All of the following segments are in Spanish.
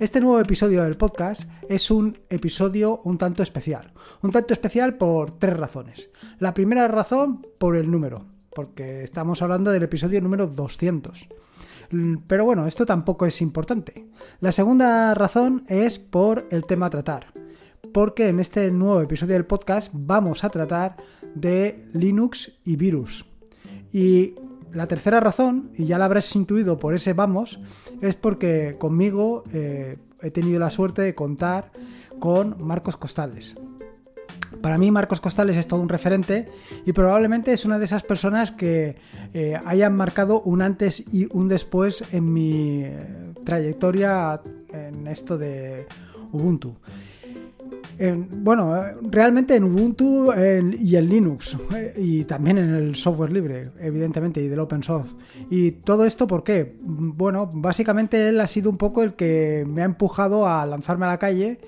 Este nuevo episodio del podcast es un episodio un tanto especial. Un tanto especial por tres razones. La primera razón por el número, porque estamos hablando del episodio número 200. Pero bueno, esto tampoco es importante. La segunda razón es por el tema a tratar, porque en este nuevo episodio del podcast vamos a tratar de Linux y virus. Y la tercera razón, y ya la habrás intuido por ese vamos, es porque conmigo eh, he tenido la suerte de contar con Marcos Costales. Para mí Marcos Costales es todo un referente y probablemente es una de esas personas que eh, hayan marcado un antes y un después en mi eh, trayectoria en esto de Ubuntu bueno, realmente en Ubuntu y en Linux eh, y también en el software libre, evidentemente, y del open source. Y todo esto, ¿por qué? Bueno, básicamente él ha sido un poco el que me ha empujado a lanzarme a la calle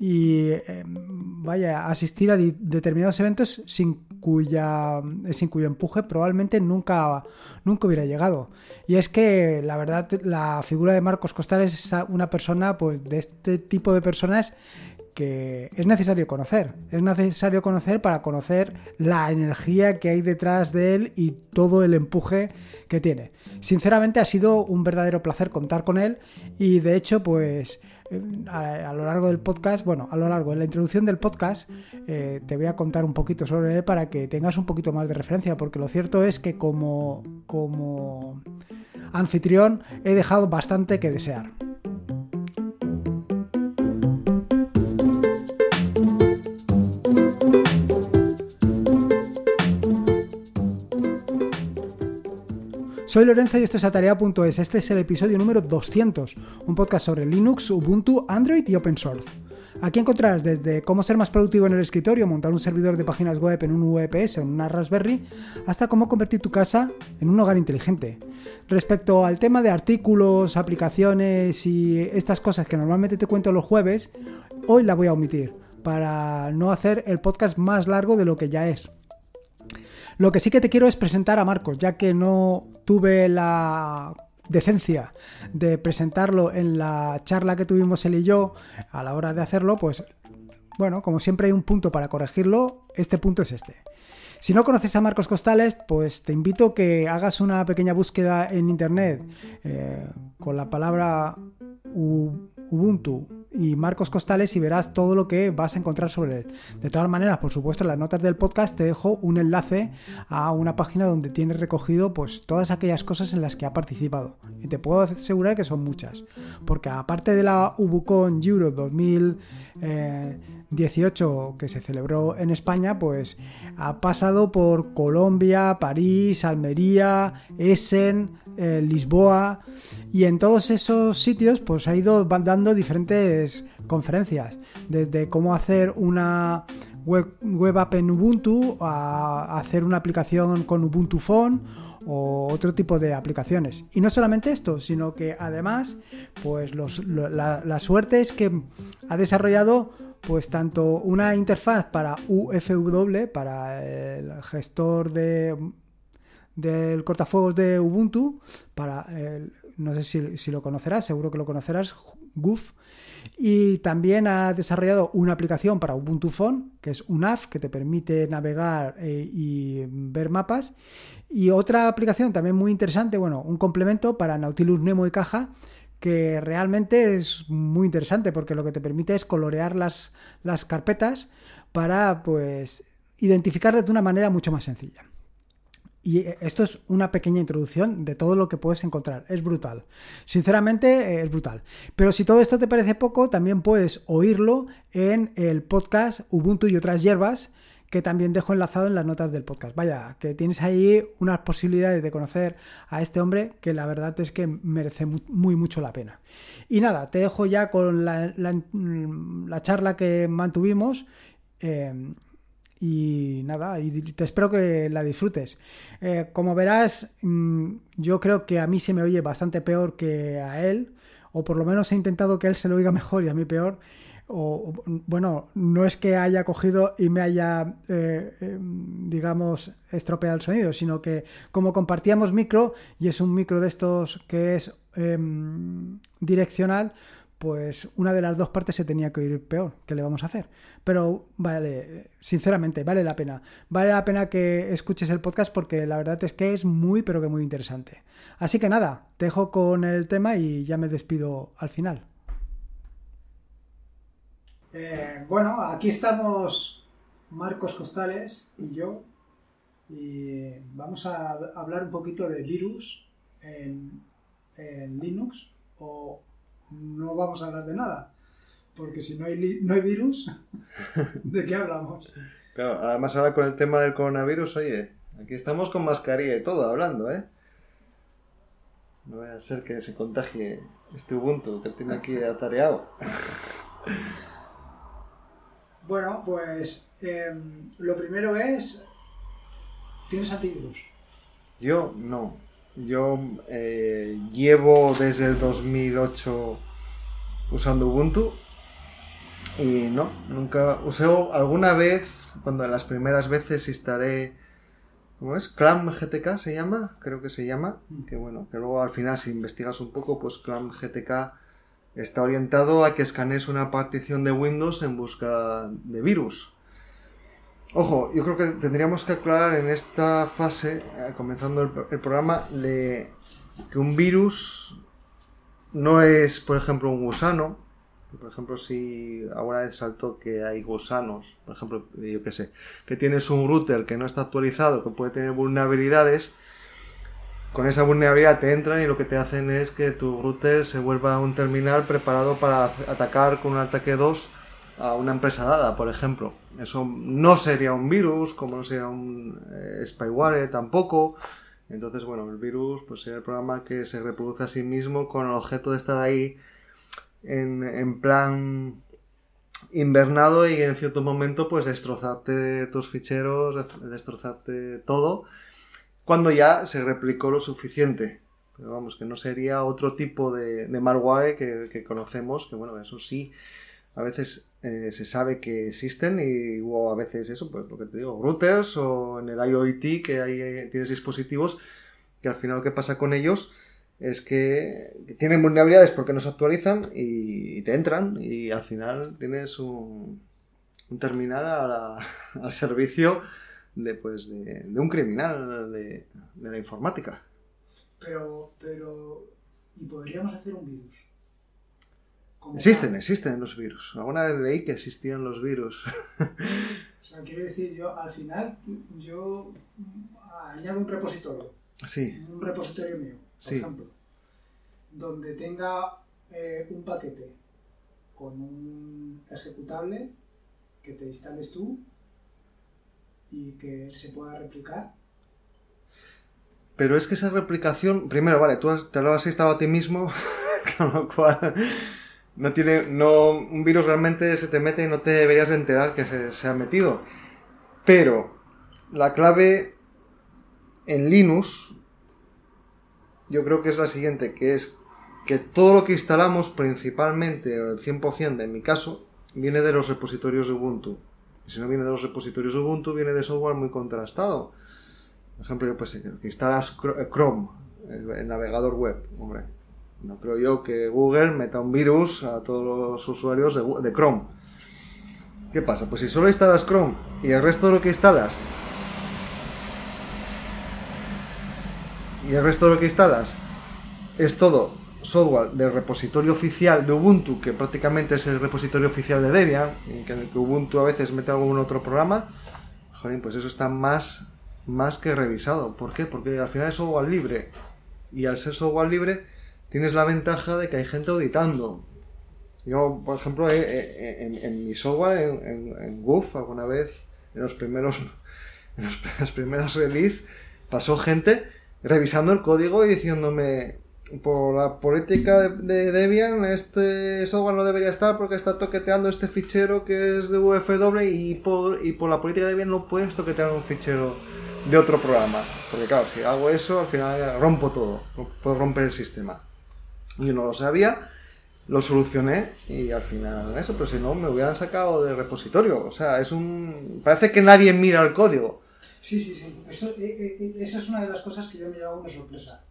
y em, vaya, asistir a determinados eventos sin cuya sin cuyo empuje probablemente nunca, nunca hubiera llegado. Y es que la verdad la figura de Marcos Costales es una persona pues de este tipo de personas que es necesario conocer. Es necesario conocer para conocer la energía que hay detrás de él y todo el empuje que tiene. Sinceramente ha sido un verdadero placer contar con él y de hecho pues eh, a, lo largo del podcast, bueno, a lo largo de la introducción del podcast, eh, te voy a contar un poquito sobre él para que tengas un poquito más de referencia, porque lo cierto es que como, como anfitrión he dejado bastante que desear. Soy Lorenzo y esto es Atarea.es. Este es el episodio número 200, un podcast sobre Linux, Ubuntu, Android y Open Source. Aquí encontrarás desde cómo ser más productivo en el escritorio, montar un servidor de páginas web en un VPS o en una Raspberry, hasta cómo convertir tu casa en un hogar inteligente. Respecto al tema de artículos, aplicaciones y estas cosas que normalmente te cuento los jueves, hoy la voy a omitir para no hacer el podcast más largo de lo que ya es. Lo que sí que te quiero es presentar a Marcos, ya que no tuve la decencia de presentarlo en la charla que tuvimos él y yo a la hora de hacerlo, pues bueno, como siempre hay un punto para corregirlo, este punto es este. Si no conoces a Marcos Costales, pues te invito a que hagas una pequeña búsqueda en internet eh, con la palabra Ubuntu y Marcos Costales y verás todo lo que vas a encontrar sobre él. De todas maneras, por supuesto, en las notas del podcast te dejo un enlace a una página donde tiene recogido pues todas aquellas cosas en las que ha participado. Y te puedo asegurar que son muchas. Porque aparte de la Ubucon Euro 2018 que se celebró en España, pues ha pasado por Colombia, París, Almería, Essen, eh, Lisboa y en todos esos sitios pues ha ido dando diferentes conferencias, desde cómo hacer una web, app en Ubuntu a hacer una aplicación con Ubuntu Phone o otro tipo de aplicaciones. Y no solamente esto, sino que además, pues la, la, suerte es que ha desarrollado pues tanto una interfaz para UFW, para el gestor de del cortafuegos de Ubuntu para, no sé si, lo conocerás, seguro que lo conocerás, Goof. Y también ha desarrollado una aplicación para Ubuntu Phone, que es un app que te permite navegar eh, y ver mapas. Y otra aplicación también muy interesante, bueno, un complemento para Nautilus Nemo y Caja, que realmente es muy interesante porque lo que te permite es colorear las, las carpetas para pues identificarlas de una manera mucho más sencilla. Y eh, esto es una pequeña introducción de todo lo que puedes encontrar. Es brutal. Sinceramente, eh, es brutal. Pero si todo esto te parece poco, también puedes oírlo en el podcast Ubuntu y otras hierbas, que también dejo enlazado en las notas del podcast. Vaya, que tienes ahí unas posibilidades de conocer a este hombre que la verdad es que merece muy, mucho la pena. Y nada, te dejo ya con la, charla que mantuvimos. Eh, y nada, y te espero que la disfrutes. Eh, como verás, mm, yo creo que a mí se me oye bastante peor que a él, o por lo menos he intentado que él se lo oiga mejor y a mí peor. O, bueno, no es que haya cogido y me haya, eh, em, digamos, estropeado el sonido, sino que como compartíamos micro, y es un micro de estos que es em, direccional, pues una de las dos partes se tenía que ir peor. ¿Qué le vamos a hacer? Pero vale, sinceramente, vale la pena. Vale la pena que escuches el podcast porque la verdad es que es muy, pero que muy interesante. Así que nada, te dejo con el tema y ya me despido al final. Eh, bueno, aquí estamos Marcos Costales y yo y vamos a hablar un poquito de virus en, en Linux o no vamos a hablar de nada. Porque si no hay, no hay virus, ¿de qué hablamos? Claro, además ahora con el tema del coronavirus, oye, aquí estamos con mascarilla y todo hablando, ¿eh? No vaya a ser que se contagie este Ubuntu que tiene aquí atareado. Bueno, pues em, lo primero es, ¿tienes antivirus? Yo no. Yo eh, llevo desde el 2008 usando Ubuntu y no, nunca usé alguna vez, cuando las primeras veces instalé, ¿cómo es? Clam GTK se llama, creo que se llama, que bueno, que luego al final si investigas un poco, pues Clam GTK está orientado a que escanees una partición de Windows en busca de virus. Ojo, yo creo que tendríamos que aclarar en esta fase, eh, comenzando el, programa, de que un virus no es, por ejemplo, un gusano. Por ejemplo, si alguna vez saltó que hay gusanos, por ejemplo, yo qué sé, que tienes un router que no está actualizado, que puede tener vulnerabilidades, con esa vulnerabilidad te entran y lo que te hacen es que tu router se vuelva un terminal preparado para atacar con un ataque 2 a una empresa dada, por ejemplo. Eso no sería un virus, como no sería un eh, spyware tampoco. Entonces, bueno, el virus pues sería el programa que se reproduce a sí mismo con el objeto de estar ahí en, en plan invernado y en cierto momento pues destrozarte tus ficheros, destrozarte todo, cuando ya se replicó lo suficiente. Pero vamos, que no sería otro tipo de, de malware que, que conocemos, que bueno, eso sí a veces eh, se sabe que existen y o a veces eso, pues lo te digo, routers o en el IoT que ahí eh, tienes dispositivos que al final lo que pasa con ellos es que tienen vulnerabilidades porque no se actualizan y, te entran y al final tienes un, terminal al servicio de, pues, de, un criminal de, de la informática. Pero, pero, ¿y podríamos hacer un virus? Existen, existen los virus. Alguna vez leí que existían los virus. o sea, quiero decir, yo al final, yo añado un repositorio. Sí. Un repositorio mío, por ejemplo. Donde tenga eh, un paquete con un ejecutable que te instales tú y que se pueda replicar. Pero es que esa replicación, primero, vale, tú te lo has instalado a ti mismo, con lo cual no tiene, no, un virus realmente se te mete y no te deberías de enterar que se, ha metido. Pero la clave en Linux, yo creo que es la siguiente, que es que todo lo que instalamos principalmente, el 100% de mi caso, viene de los repositorios de Ubuntu. Y si no viene de los repositorios de Ubuntu, viene de software muy contrastado. Por ejemplo, yo pues que instalas Chrome, el navegador web, hombre, no creo yo que Google meta un virus a todos los usuarios de, Chrome. ¿Qué pasa? Pues si solo instalas Chrome y el resto de lo que instalas y el resto de lo que instalas es todo software del repositorio oficial de Ubuntu, que prácticamente es el repositorio oficial de Debian, en que, que Ubuntu a veces mete algún otro programa, joder, pues eso está más, más que revisado. ¿Por qué? Porque al final es software libre. Y al ser software libre, tienes la ventaja de que hay gente auditando. Yo, por ejemplo, en, mi software, en, en, Goof, alguna vez, en los primeros, en las primeras release, pasó gente revisando el código y diciéndome, por la política de, Debian, este software no debería estar porque está toqueteando este fichero que es de UFW y por, y por la política de Debian no puedes toquetear un fichero de otro programa. Porque claro, si hago eso, al final rompo todo, puedo romper el sistema. Yo no lo sabía, lo solucioné y al final eso, pero si no me hubieran sacado del repositorio. O sea, es un... Parece que nadie mira el código. Sí, sí, sí. Eso, eh, eh, eh, esa es una de las cosas que yo me llevado una sorpresa.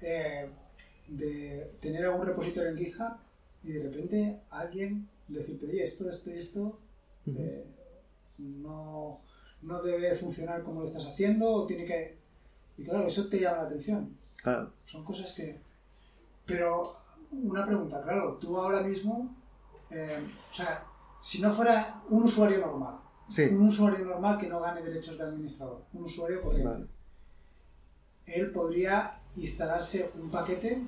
de tener algún repositorio en GitHub y de repente alguien decirte, oye, esto, esto y esto eh, no, no debe funcionar como lo estás haciendo o tiene que... Y claro, eso te llama la atención. Claro. Son cosas que... Pero una pregunta, claro, tú ahora mismo, eh, o sea, si no fuera un usuario normal, Sí. un usuario normal que no gane derechos de administrador, un usuario corriente, Vale. él podría instalarse un paquete,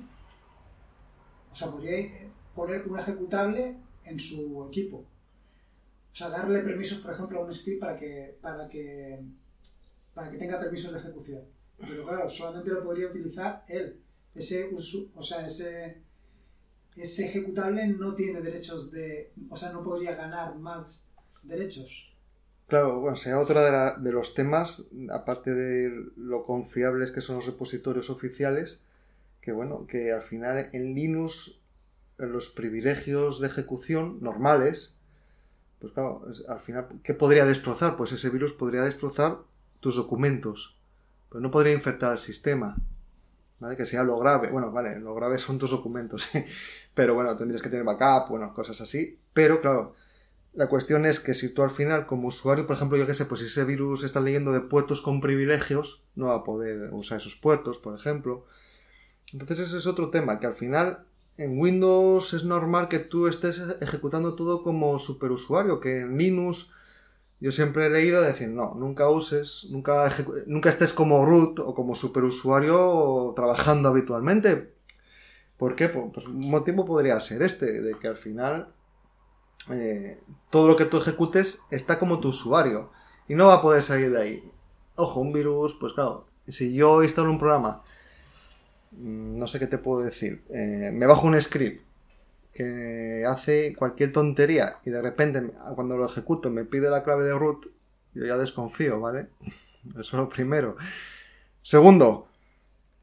o sea, podría eh, poner un ejecutable en su equipo. O sea, darle permisos, por ejemplo, a un script para que, para que, para que tenga permisos de ejecución. Pero claro, solamente lo podría utilizar él. Ese, o sea, ese, ese ejecutable no tiene derechos de... O sea, no podría ganar más derechos. Claro, bueno, sería otro de, la- de los temas, aparte de lo confiables que son los repositorios oficiales, que bueno, que al final en Linux los privilegios de ejecución normales, pues claro, al final, ¿qué podría destrozar? Pues ese virus podría destrozar tus documentos, pero no podría infectar el sistema, ¿vale? Que sea lo grave, bueno, vale, lo grave son tus documentos, pero bueno, tendrías que tener backup, bueno, cosas así, pero claro, la cuestión es que si tú al final, como usuario, por ejemplo, yo qué sé, pues si ese virus está leyendo de puertos con privilegios, no va a poder usar esos puertos, por ejemplo. Entonces ese es otro tema, que al final en Windows es normal que tú estés ejecutando todo como superusuario, que en Linux yo siempre he leído decir, no, nunca uses, nunca, nunca estés como root o como superusuario trabajando habitualmente. ¿Por qué? Pues pues un motivo podría ser este, de que al final eh, todo lo que tú ejecutes está como tu usuario y no va a poder salir de ahí. Ojo, un virus, pues claro, si yo instalo un programa, mm, no sé qué te puedo decir, eh, me bajo un script que hace cualquier tontería y de repente cuando lo ejecuto me pide la clave de root, yo ya desconfío, ¿vale? Eso es lo primero. Segundo,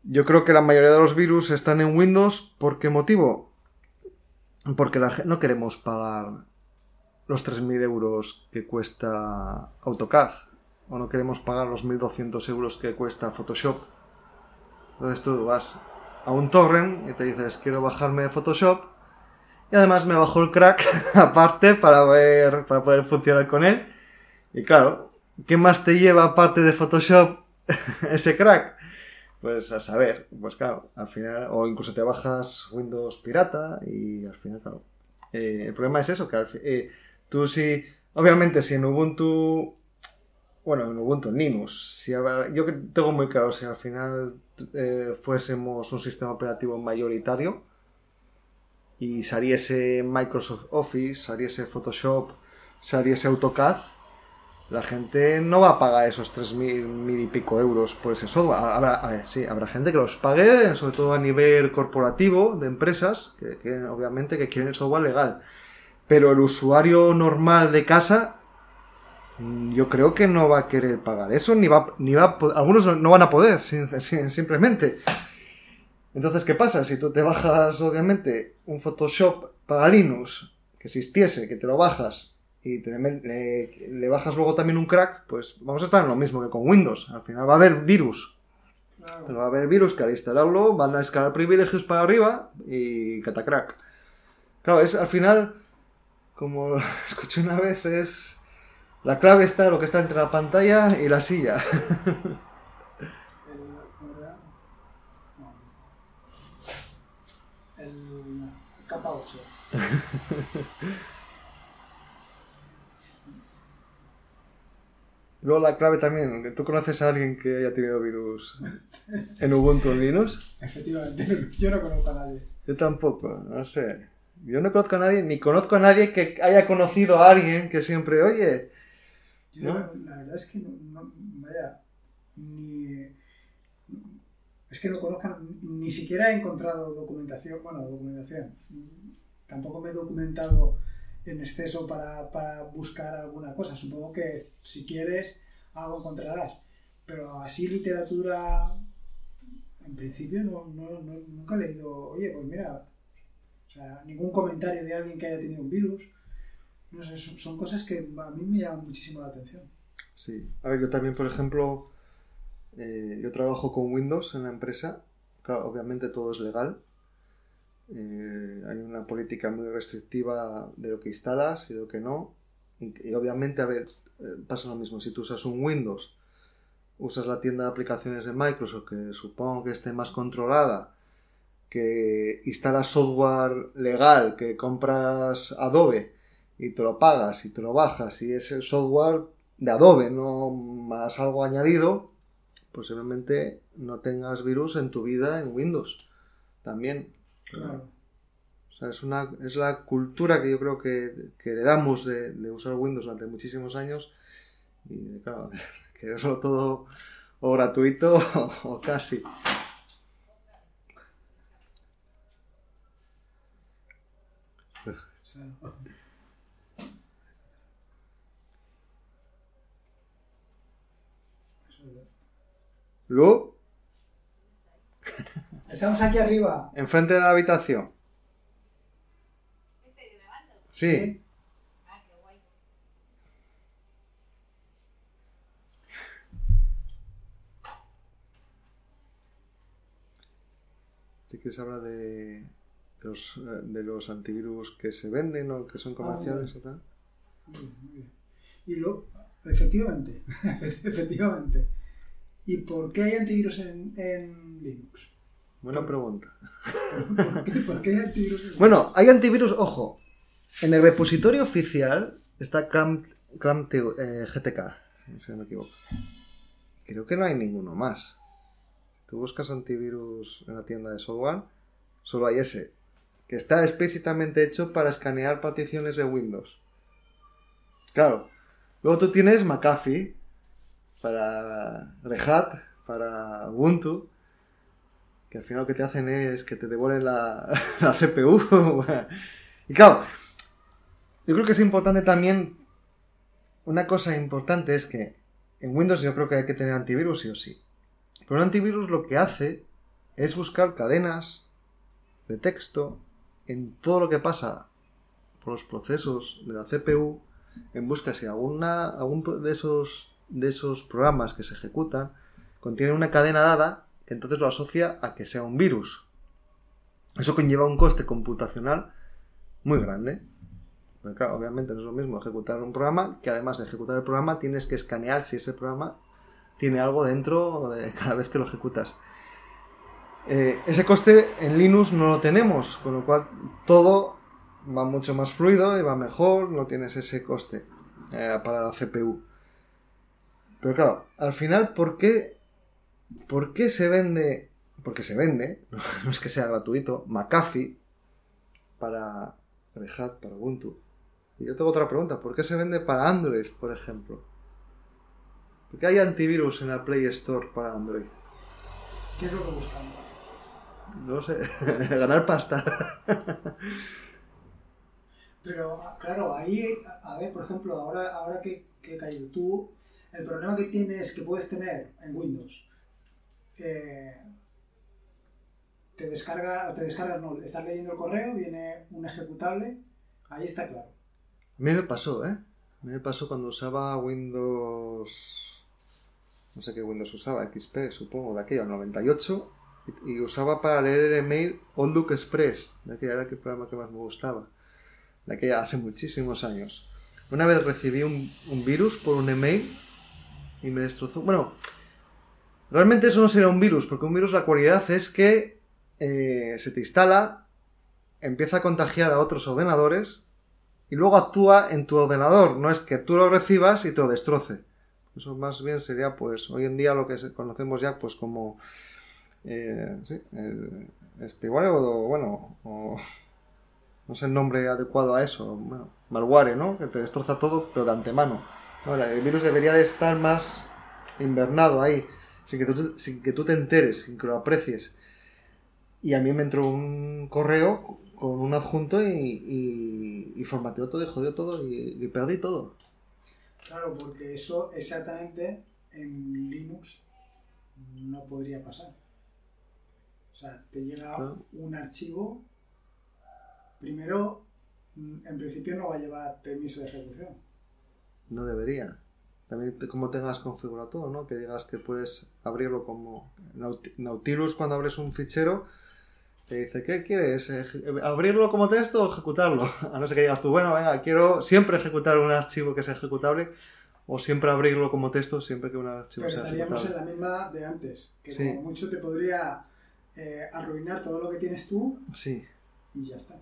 yo creo que la mayoría de los virus están en Windows. ¿Por qué motivo? Porque la, no queremos pagar los 3.000 euros que cuesta AutoCAD. O no queremos pagar los 1.200 euros que cuesta Photoshop. Entonces tú vas a un torrent y te dices, quiero bajarme Photoshop. Y además me bajo el crack aparte para, ver, para poder funcionar con él. Y claro, ¿qué más te lleva aparte de Photoshop ese crack? Pues a saber, pues claro, al final, o incluso te bajas Windows pirata y al final, claro. eh, el problema es eso, que al eh, tú si, obviamente si en Ubuntu, bueno, en Ubuntu, Linux, si yo tengo muy claro, si al final eh, fuésemos un sistema operativo mayoritario y saliese Microsoft Office, saliese Photoshop, saliese AutoCAD, la gente no va a pagar esos 3.000 mil y pico euros por ese software. Habrá, a ver, sí, habrá gente que los pague, sobre todo a nivel corporativo de empresas, que, obviamente que quieren el software legal. Pero el usuario normal de casa, mm, yo creo que no va a querer pagar eso, ni va, ni va algunos no van a poder, sim- sim- simplemente. Entonces, ¿qué pasa? Si tú te bajas, obviamente, un Photoshop para Linux, que existiese, que te lo bajas y te le, bajas luego también un crack, pues vamos a estar en lo mismo que con Windows. Al final va a haber virus. Claro. Pero va a haber virus que al instalarlo van a escalar privilegios para arriba y catacrack. Claro, es al final, como escuché una vez, es... La clave está lo que está entre la pantalla y la silla. El, capa 8. Luego la clave también, ¿tú conoces a alguien que haya tenido virus en Ubuntu en Linux? Efectivamente, yo no conozco a nadie. Yo tampoco, no sé. Yo no conozco a nadie, ni conozco a nadie que haya conocido a alguien que siempre, oye, Yo, ¿No? la verdad es que no, no- vaya, ni... Es que no conozcan, ni siquiera he encontrado documentación, bueno, documentación. Tampoco me he documentado en exceso para, para buscar alguna cosa. Supongo que si quieres, algo encontrarás. Pero así literatura, en principio, no, no- no- nunca he leído, oye, pues mira, o sea, ningún comentario de alguien que haya tenido un virus. No sé, son, son cosas que a mí me llaman muchísimo la atención. Sí. A ver, yo también, por ejemplo, eh, yo trabajo con Windows en la empresa. Obviamente todo es legal. Eh, hay una política muy restrictiva de lo que instalas y de lo que no. Y, obviamente, a ver, eh, pasa lo mismo. Si tú usas un Windows, usas la tienda de aplicaciones de Microsoft, que supongo que esté más controlada, que instalas software legal, que compras Adobe y te lo pagas y te lo bajas y es el software de Adobe, no más algo añadido, posiblemente no tengas virus en tu vida en Windows. También. Claro. O sea, es, una, es la cultura que yo creo que, que heredamos de, de, usar Windows durante muchísimos años. Y claro, quererlo todo o gratuito o casi. Lu. Estamos aquí arriba. Enfrente de la habitación. Sí. Ah, qué guay. Sí que se habla de, de, los, eh, de los antivirus que se venden o que son ah, comerciales o tal. Muy bien, Y luego, efectivamente, efectivamente. ¿Y por qué hay antivirus en, en Linux? Buena pregunta. ¿Por qué, hay antivirus en Linux? Bueno, hay antivirus, ojo, en el repositorio oficial está Cram, eh, GTK, si no me equivoco. Creo que no hay ninguno más. Tú buscas antivirus en la tienda de software, solo hay ese, que está explícitamente hecho para escanear particiones de Windows. Claro. Luego tú tienes McAfee, para Red para Ubuntu, que al final lo que te hacen es que te devuelven la, la CPU. y claro, yo creo que es importante también, una cosa importante es que en Windows yo creo que hay que tener antivirus sí o sí. Pero un antivirus lo que hace es buscar cadenas de texto en todo lo que pasa por los procesos de la CPU, en busca si alguna, algún de esos de esos programas que se ejecutan contienen una cadena dada que entonces lo asocia a que sea un virus. Eso conlleva un coste computacional muy grande. Porque claro, obviamente no es lo mismo ejecutar un programa que además de ejecutar el programa tienes que escanear si ese programa tiene algo dentro de cada vez que lo ejecutas. Eh, ese coste en Linux no lo tenemos, con lo cual todo va mucho más fluido y va mejor, no tienes ese coste eh, para la CPU. Pero claro, al final, ¿por qué, ¿por qué se vende? Porque se vende, no es que sea gratuito, McAfee para Red Hat, para Ubuntu. Y yo tengo otra pregunta, ¿por qué se vende para Android, por ejemplo? ¿Por qué hay antivirus en la Play Store para Android? ¿Qué es lo que buscan? No sé, ganar pasta. Pero claro, ahí, a ver, por ejemplo, ahora, ahora que, que caído, tú el problema que tienes, que puedes tener en Windows, eh, te descarga, te descarga, no, estás leyendo el correo, viene un ejecutable, ahí está claro. A mí me pasó, ¿eh? A mí me pasó cuando usaba Windows, no sé qué Windows usaba, XP supongo, de aquello, 98, y, usaba para leer el email Outlook Express, de aquella era el programa que más me gustaba, de aquella hace muchísimos años. Una vez recibí un virus por un email y me destrozó. Bueno, realmente eso no será un virus, porque un virus la cualidad es que eh, se te instala, empieza a contagiar a otros ordenadores y luego actúa en tu ordenador. No es que tú lo recibas y te lo destroce. Eso más bien sería, pues, hoy en día lo que conocemos ya, pues, como. Eh, sí, o, bueno, no sé el nombre adecuado a eso. Bueno, malware, ¿no? Que te destroza todo, pero de antemano el virus debería de estar más invernado ahí, sin que, tú, sin que tú te enteres, sin que lo aprecies. Y a mí me entró un correo con un adjunto y, y, formateó todo y jodió todo y, perdí todo. Claro, porque eso exactamente en Linux no podría pasar. O sea, te llega un archivo, primero, en principio no va a llevar permiso de ejecución no debería. También como tengas configurado todo, ¿no? Que digas que puedes abrirlo como Nautilus cuando abres un fichero, te dice, ¿qué quieres? ¿Abrirlo como texto o ejecutarlo? A no ser que digas tú, bueno, venga, quiero siempre ejecutar un archivo que sea ejecutable o siempre abrirlo como texto siempre que un archivo Pero sea estaríamos en la misma de antes, que Sí. como mucho te podría eh, arruinar todo lo que tienes tú Sí, y ya está.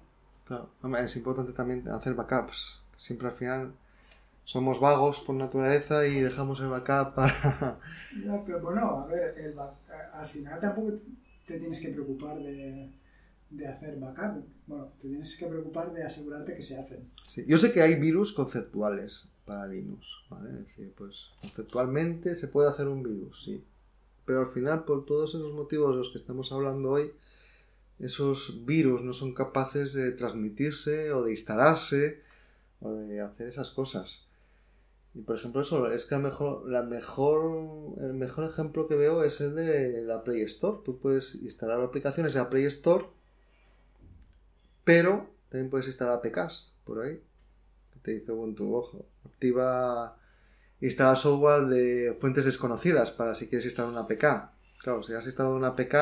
claro. Es importante también hacer backups. Siempre al final somos vagos por naturaleza y dejamos el backup para... Ya, pero bueno, a ver, el back- al final tampoco te tienes que preocupar de, de hacer backup. Bueno, te tienes que preocupar de asegurarte que se hacen. Sí, Yo sé que hay virus conceptuales para Linux, ¿vale? Es decir, pues conceptualmente se puede hacer un virus, sí. Pero al final, por todos esos motivos de los que estamos hablando hoy, esos virus no son capaces de transmitirse o de instalarse o de hacer esas cosas. Y por ejemplo, eso es que a mejor, la mejor, el mejor ejemplo que veo es el de la Play Store. Tú puedes instalar aplicaciones de la Play Store, pero también puedes instalar APKs por ahí. Te dice Ubuntu, ojo, activa instalar software de fuentes desconocidas para si quieres instalar una APK. Claro, si has instalado una APK,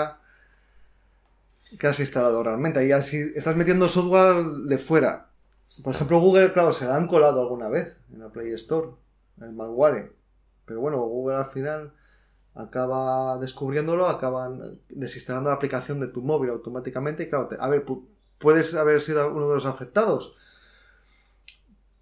¿qué has instalado realmente? Ahí estás metiendo software de fuera. Por ejemplo, Google, claro, se la han colado alguna vez en la Play Store, en el. Pero bueno, Google al final acaba descubriéndolo, acaban desinstalando la aplicación de tu móvil automáticamente y claro, a ver, pu- puedes haber sido uno de los afectados.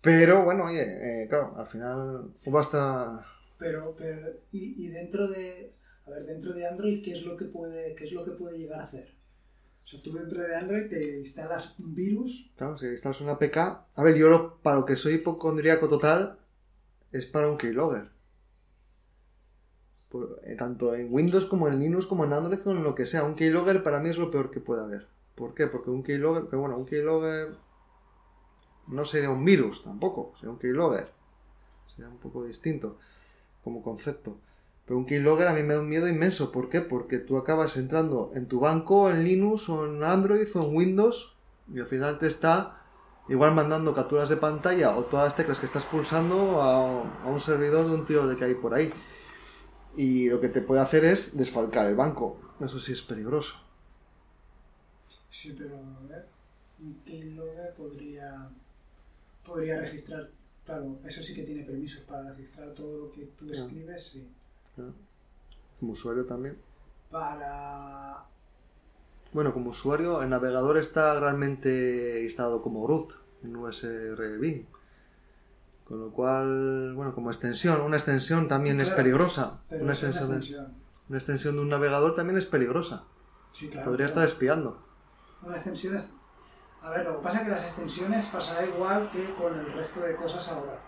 Pero bueno, oye, eh, claro, al final basta... Pero, pero y, y dentro de a ver, dentro de Android, ¿qué es lo que puede, qué es lo que puede llegar a hacer? O sea, tú dentro de Android te instalas un virus. Claro, si instalas una APK... A ver, yo lo- para lo que soy hipocondríaco total es para un keylogger. Por- eh, tanto en Windows como en Linux como en Android o en lo que sea. Un keylogger para mí es lo peor que puede haber. ¿Por qué? Porque un keylogger... Que bueno, un keylogger no sería un virus tampoco. Sería un keylogger. Sería un poco distinto como concepto. Pero un keylogger a mí me da un miedo inmenso. ¿Por qué? Porque tú acabas entrando en tu banco, en Linux o en Android o en Windows y al final te está igual mandando capturas de pantalla o todas las teclas que estás pulsando a, a un servidor de un tío de que hay por ahí. Y lo que te puede hacer es desfalcar el banco. Eso sí es peligroso. Sí, pero a ver, un keylogger podría, podría registrar, claro, eso sí que tiene permisos para registrar todo lo que tú escribes, sí. Como usuario también. Para... Bueno, como usuario, el navegador está realmente instalado como root en USR Bing. Con lo cual, bueno, como extensión, una extensión también es peligrosa. Pero Una extensión, de, una extensión de un navegador también es peligrosa. Sí, claro. Podría claro. estar espiando. Una extensión es... A ver, lo que pasa es que las extensiones pasará igual que con el resto de cosas ahora.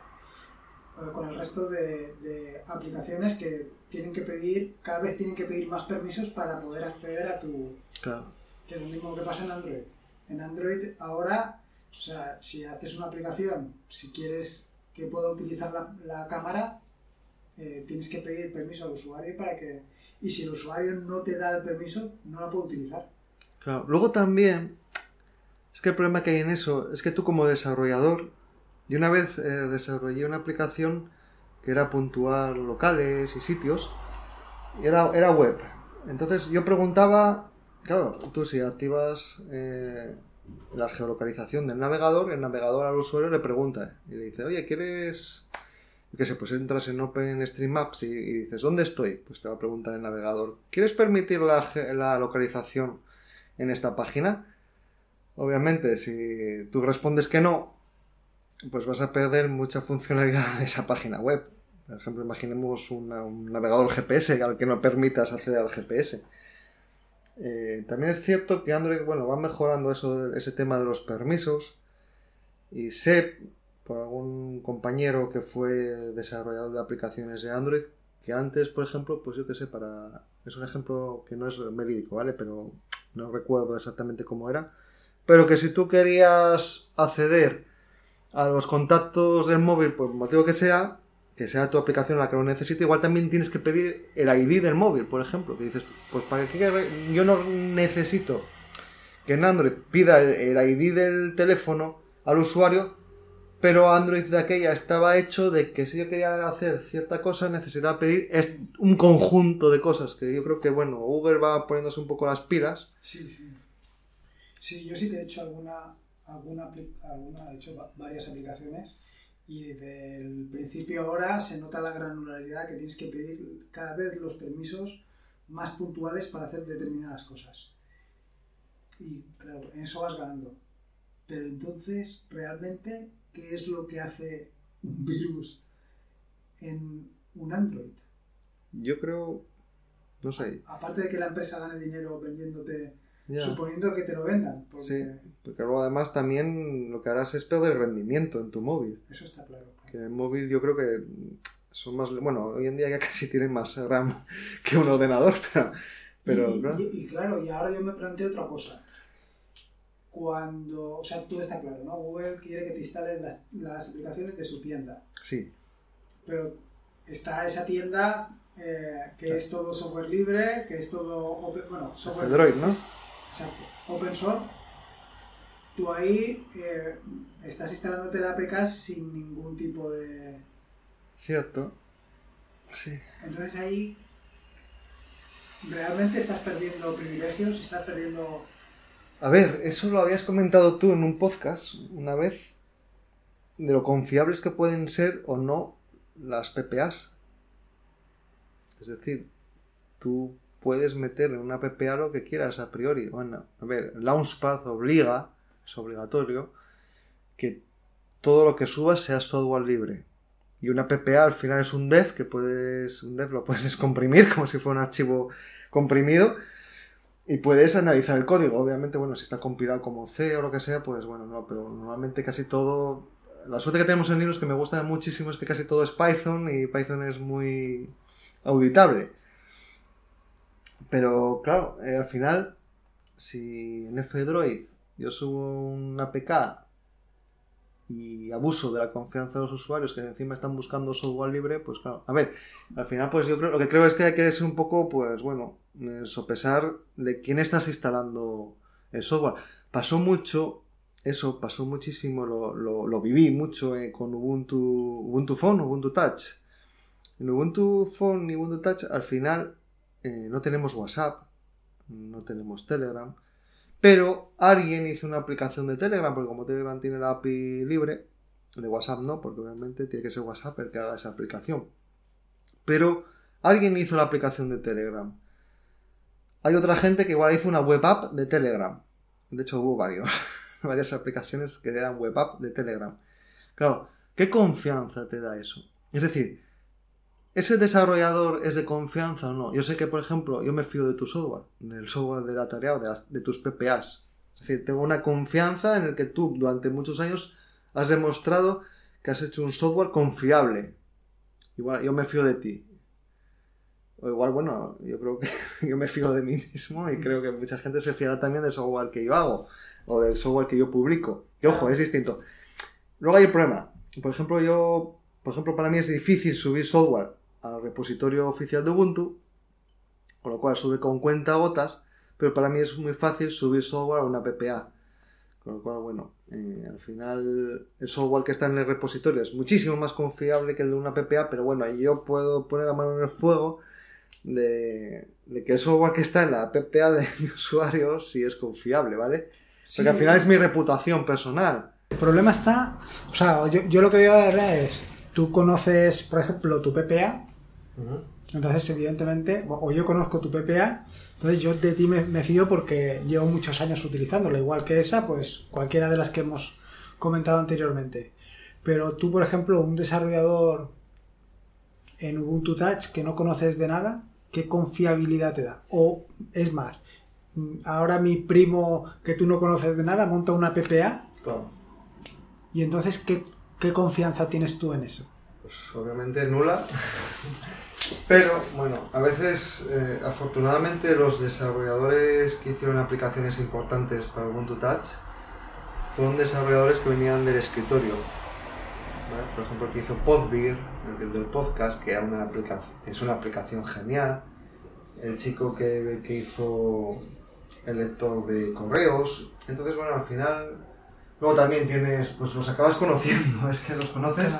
Eh, Con el resto de, de aplicaciones que tienen que pedir, cada vez tienen que pedir más permisos para poder acceder a tu... Claro. Que es lo mismo que pasa en Android. En Android ahora, o sea, si haces una aplicación, si quieres que pueda utilizar la, la cámara, eh, tienes que pedir permiso al usuario para que... Y si el usuario no te da el permiso, no la puede utilizar. Claro. Luego también, es que el problema que hay en eso es que tú como desarrollador, yo una vez eh, desarrollé una aplicación que era puntuar locales y sitios, y era, era web. Entonces yo preguntaba, claro, tú si activas eh, la geolocalización del navegador, el navegador al usuario le pregunta y le dice, oye, ¿quieres...? Qué sé, pues entras en OpenStreetMaps y, y dices, ¿dónde estoy? Pues te va a preguntar el navegador, ¿quieres permitir la, la localización en esta página? Obviamente, si tú respondes que no, pues vas a perder mucha funcionalidad de esa página web. Por ejemplo, imaginemos un navegador GPS al que no permitas acceder al GPS. Eh, también es cierto que Android, bueno, va mejorando eso, ese tema de los permisos. Y sé, por algún compañero que fue desarrollador de aplicaciones de Android, que antes, por ejemplo, pues yo que sé, para... Es un ejemplo que no es verídico, ¿vale? Pero no recuerdo exactamente cómo era. Pero que si tú querías acceder a los contactos del móvil, por el motivo que sea, que sea tu aplicación la que lo necesite, igual también tienes que pedir el ID del móvil, por ejemplo. Que dices, pues para qué yo no necesito que en Android pida el, ID del teléfono al usuario, pero Android de aquella estaba hecho de que si yo quería hacer cierta cosa necesitaba pedir un conjunto de cosas que yo creo que bueno Google va poniéndose un poco las pilas Sí, sí. Sí, yo sí te he hecho alguna, alguna, alguna he hecho va- varias aplicaciones y desde el principio ahora se nota la granularidad que tienes que pedir cada vez los permisos más puntuales para hacer determinadas cosas. Y claro, en eso vas ganando. Pero entonces, realmente, ¿qué es lo que hace un virus en un Android? Yo creo, no sé, Aparte de que la empresa gane dinero vendiéndote, suponiendo que te lo vendan, porque Sí, porque luego además también lo que harás es perder rendimiento en tu móvil. eso está claro. Que el móvil yo creo que son más... Bueno, hoy en día ya casi tienen más RAM que un ordenador, pero... pero y, y- ¿no? y- y claro, y ahora yo me planteo otra cosa. Cuando, o sea, tú está claro, ¿no? Google quiere que te instalen las, las aplicaciones de su tienda, Sí, pero está esa tienda eh, que es todo software libre, que es todo, open- bueno, software Android, ¿no? es- exacto, open source. Tú ahí eh, estás instalándote la APK sin ningún tipo de... cierto. Sí. Entonces ahí realmente estás perdiendo privilegios, estás perdiendo A ver, eso lo habías comentado tú en un podcast una vez, de lo confiables que pueden ser o no las PPAs. Es decir, tú puedes meter en una PPA lo que quieras a priori. Bueno, a ver, Launchpad obliga, es obligatorio, que todo lo que subas sea software libre. Y una PPA al final es un dev que puedes, un dev lo puedes descomprimir como si fuera un archivo comprimido y puedes analizar el código. Obviamente, bueno, si está compilado como C o lo que sea, pues bueno, no, pero normalmente casi todo. La suerte que tenemos en Linux que me gusta muchísimo es que casi todo es Python y Python es muy auditable. Pero claro, eh, al final, si en F-Droid yo subo una APK y abuso de la confianza de los usuarios que encima están buscando software libre, pues claro, a ver, al final pues yo creo, lo que creo es que hay que ser un poco, pues bueno, eh, sopesar de quién estás instalando el software. Pasó mucho, eso pasó muchísimo, lo, lo, lo viví mucho eh, con Ubuntu, Ubuntu Phone, Ubuntu Touch. En Ubuntu Phone y Ubuntu Touch al final eh, no tenemos WhatsApp, no tenemos Telegram, pero alguien hizo una aplicación de Telegram, porque como Telegram tiene la API libre, de WhatsApp no, porque obviamente tiene que ser WhatsApp el que haga esa aplicación. Pero alguien hizo la aplicación de Telegram. Hay otra gente que igual hizo una web app de Telegram. De hecho, hubo varios, varias aplicaciones que eran web app de Telegram. Claro, ¿qué confianza te da eso? Es decir, ¿ese desarrollador es de confianza o no? Yo sé que, por ejemplo, yo me fío de tu software, del software de la tarea o de, tus PPAs. Es decir, tengo una confianza en el que tú durante muchos años has demostrado que has hecho un software confiable. Igual, yo me fío de ti. O igual, bueno, yo creo que yo me fío de mí mismo y creo que mucha gente se fiará también del software que yo hago o del software que yo publico. Que ojo, es distinto. Luego hay el problema. Por ejemplo, yo, por ejemplo, para mí es difícil subir software al repositorio oficial de Ubuntu, con lo cual sube con cuenta gotas, pero para mí es muy fácil subir software a una PPA. Con lo cual, bueno, eh, al final el software que está en el repositorio es muchísimo más confiable que el de una PPA, pero bueno, ahí yo puedo poner la mano en el fuego de, de que el software que está en la PPA de mi usuario sí es confiable, ¿vale? Porque al final es mi reputación personal. El problema está, o sea, yo, yo lo que veo de verdad es, tú conoces, por ejemplo, tu PPA, entonces evidentemente, o yo conozco tu PPA, entonces yo de ti me, me fío porque llevo muchos años utilizándola, igual que esa, pues cualquiera de las que hemos comentado anteriormente. Pero tú, por ejemplo, un desarrollador en Ubuntu Touch que no conoces de nada, ¿qué confiabilidad te da? O es más, ahora mi primo que tú no conoces de nada monta una PPA y entonces, ¿qué, qué confianza tienes tú en eso? Pues obviamente nula. Pero bueno, a veces, eh, afortunadamente, los desarrolladores que hicieron aplicaciones importantes para Ubuntu Touch fueron desarrolladores que venían del escritorio. Por ejemplo, que hizo Podbeer, el del podcast, que era una aplicación, es una aplicación genial. El chico que, que hizo el lector de correos. Entonces, bueno, al final. Luego también tienes, pues los acabas conociendo, es que los conoces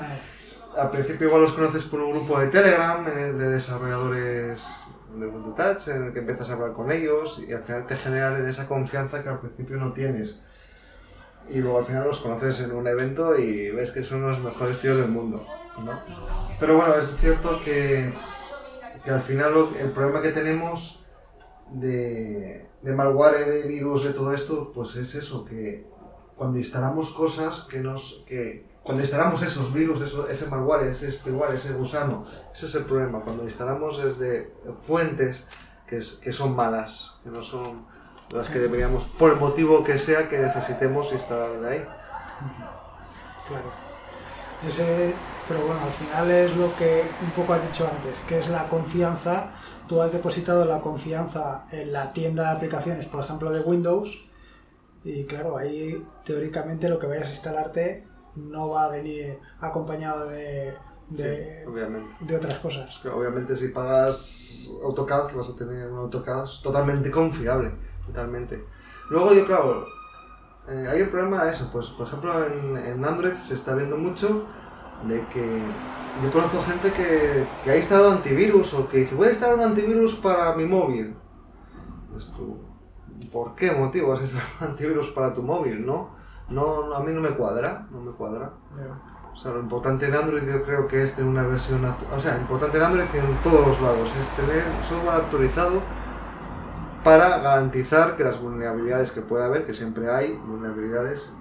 al principio igual los conoces por un grupo de Telegram de desarrolladores de Ubuntu Touch en el que empiezas a hablar con ellos y al final te generan esa confianza que al principio no tienes. Y luego al final los conoces en un evento y ves que son los mejores tíos del mundo. ¿no? Pero bueno, es cierto que, que al final el problema que tenemos de, de malware, de virus, de todo esto, pues es eso, que cuando instalamos cosas que nos... Que, cuando instalamos esos virus, ese malware, ese spyware, ese gusano, ese es el problema. Cuando instalamos desde fuentes que, que son malas, que no son las que deberíamos, por el motivo que sea que necesitemos instalar de ahí. Claro. Ese, pero bueno, al final es lo que un poco has dicho antes, que es la confianza. Tú has depositado la confianza en la tienda de aplicaciones, por ejemplo, de Windows, y claro, ahí teóricamente lo que vayas a instalarte no va a venir acompañado de, de, de otras cosas. obviamente si pagas AutoCAD vas a tener un AutoCAD totalmente confiable, totalmente. Luego yo, claro, eh, hay el problema de eso, pues por ejemplo en, en, Android se está viendo mucho de que yo conozco gente que, que ha instalado antivirus o que dice voy a instalar un antivirus para mi móvil. Pues ¿Por qué motivo vas a instalar un antivirus para tu móvil, no? No, a mí no me cuadra, no me cuadra. O sea, lo importante en Android yo creo que es tener una versión, o sea, lo importante en Android en todos los lados es tener software actualizado para garantizar que las vulnerabilidades que pueda haber, que siempre hay vulnerabilidades,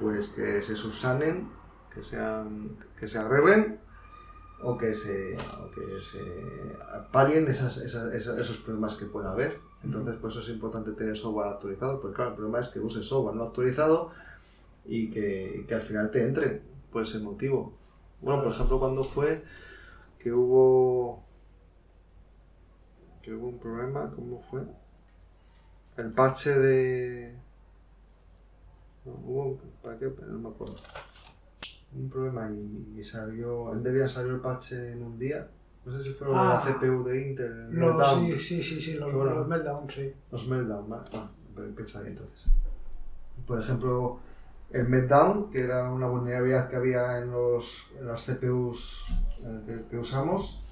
pues que se subsanen, que sean, que se arreglen o que se, o que se palien esas, esas, esos problemas que pueda haber. Entonces, pues eso es importante tener software actualizado, porque claro, el problema es que uses software no actualizado y que, que al final te entre por ese motivo. Bueno, por ejemplo, cuando fue que hubo que hubo un problema, ¿cómo fue? El parche de hubo ¿para qué? No me acuerdo. Un problema y, salió, en Debian salió el parche en un día. No sé si fue ah, la CPU de Intel. Los, sí, sí, sí, sí, los, los Meltdown, sí. Los Meltdown, ¿vale? Bueno, empieza ahí entonces. Por ejemplo, el Meltdown, que era una vulnerabilidad que había en, los, en las CPUs eh, que, usamos,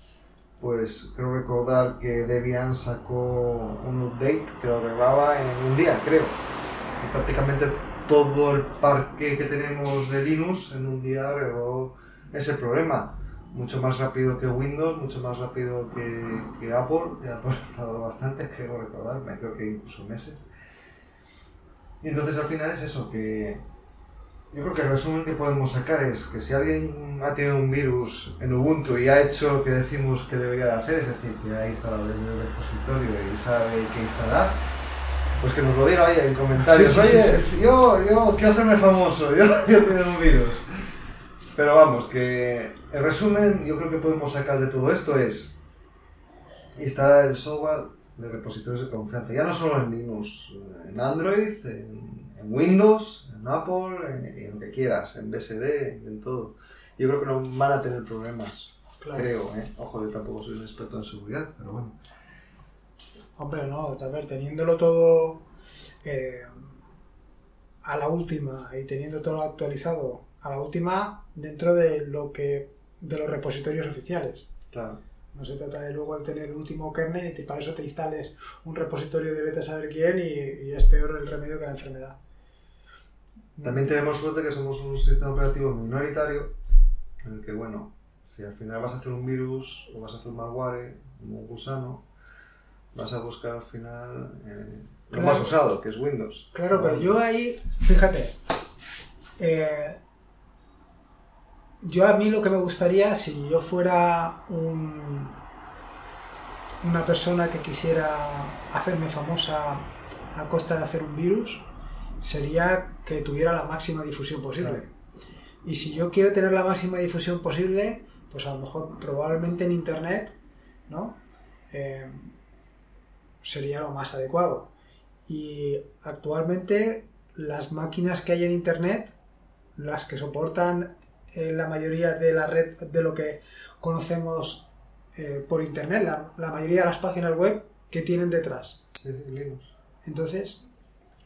pues creo recordar que Debian sacó un update que lo arreglaba en un día, creo. Y prácticamente todo el parque que tenemos de Linux en un día arregló ese problema. Mucho más rápido que Windows, mucho más rápido que, que Apple, que Apple ha tardado bastante, creo recordar, creo que incluso meses. Y entonces al final es eso, que yo creo que el resumen que podemos sacar es que si alguien ha tenido un virus en Ubuntu y ha hecho lo que decimos que debería de hacer, es decir, que ha instalado el repositorio y sabe qué instalar, pues que nos lo diga ahí en comentarios. Oye, yo, yo quiero hacerme famoso, yo, yo tengo un virus. Pero vamos, que el resumen yo creo que podemos sacar de todo esto es instalar el software de repositorios de confianza, ya no solo en Linux, en Android, en Windows, en Apple, en, lo que quieras, en BSD, en todo. Yo creo que no van a tener problemas. Creo, ¿eh? Ojo, yo tampoco soy un experto en seguridad, pero bueno. Hombre, no, a ver, teniéndolo todo eh, a la última y teniendo todo actualizado a la última dentro de lo que de los repositorios oficiales. Claro. No se trata de luego de tener el último kernel y para eso te instales un repositorio de beta saber quién y es peor el remedio que la enfermedad. También tenemos suerte que somos un sistema operativo minoritario, en el que, bueno, si al final vas a hacer un virus o vas a hacer un malware, un gusano, vas a buscar al final eh, lo más usado, que es Windows. Claro, pero yo ahí, fíjate, eh, yo a mí lo que me gustaría, si yo fuera un, una persona que quisiera hacerme famosa a costa de hacer un virus, sería que tuviera la máxima difusión posible. Y si yo quiero tener la máxima difusión posible, pues a lo mejor probablemente en Internet, ¿no? Eh, sería lo más adecuado. Y actualmente las máquinas que hay en Internet, las que soportan eh, la mayoría de la red de lo que conocemos eh, por Internet, la, mayoría de las páginas web que tienen detrás. Entonces,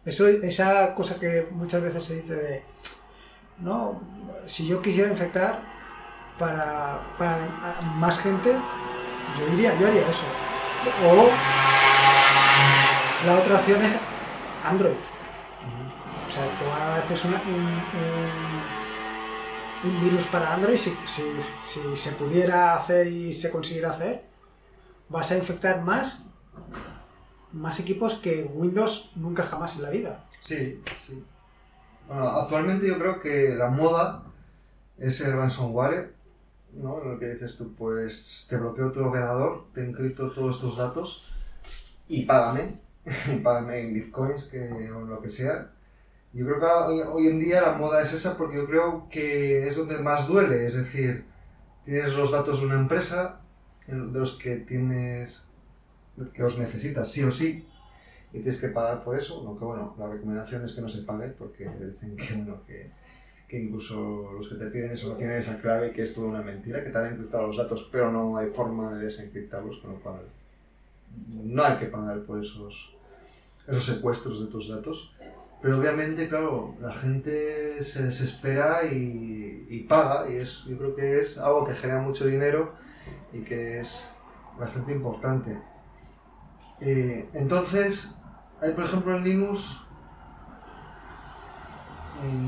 esa cosa que muchas veces se dice de, no, si yo quisiera infectar, para, para más gente, yo diría, yo haría eso. O la otra opción es Android. O sea, tú haces una, un, un, virus para Android, si, si, si se pudiera hacer y se consiguiera hacer, vas a infectar más más equipos que Windows nunca jamás en la vida. Sí, sí. Bueno, actualmente yo creo que la moda es el ransomware, ¿no? En lo que dices tú, pues te bloqueo tu ordenador, te encripto todos tus datos y págame, y págame en bitcoins que, o lo que sea. Yo creo que hoy, hoy, en día la moda es esa porque yo creo que es donde más duele, es decir, tienes los datos de una empresa de los que tienes que los necesitas sí o sí y tienes que pagar por eso, aunque bueno, la recomendación es que no se pague porque dicen que, bueno, que incluso los que te piden eso no tienen esa clave que es toda una mentira, que te han encriptado los datos pero no hay forma de desencriptarlos, con lo cual no hay que pagar por esos, esos secuestros de tus datos. Pero obviamente, claro, la gente se desespera y, y paga y es, yo creo que es algo que genera mucho dinero y que es bastante importante. Eh, entonces, hay, por ejemplo, en Linux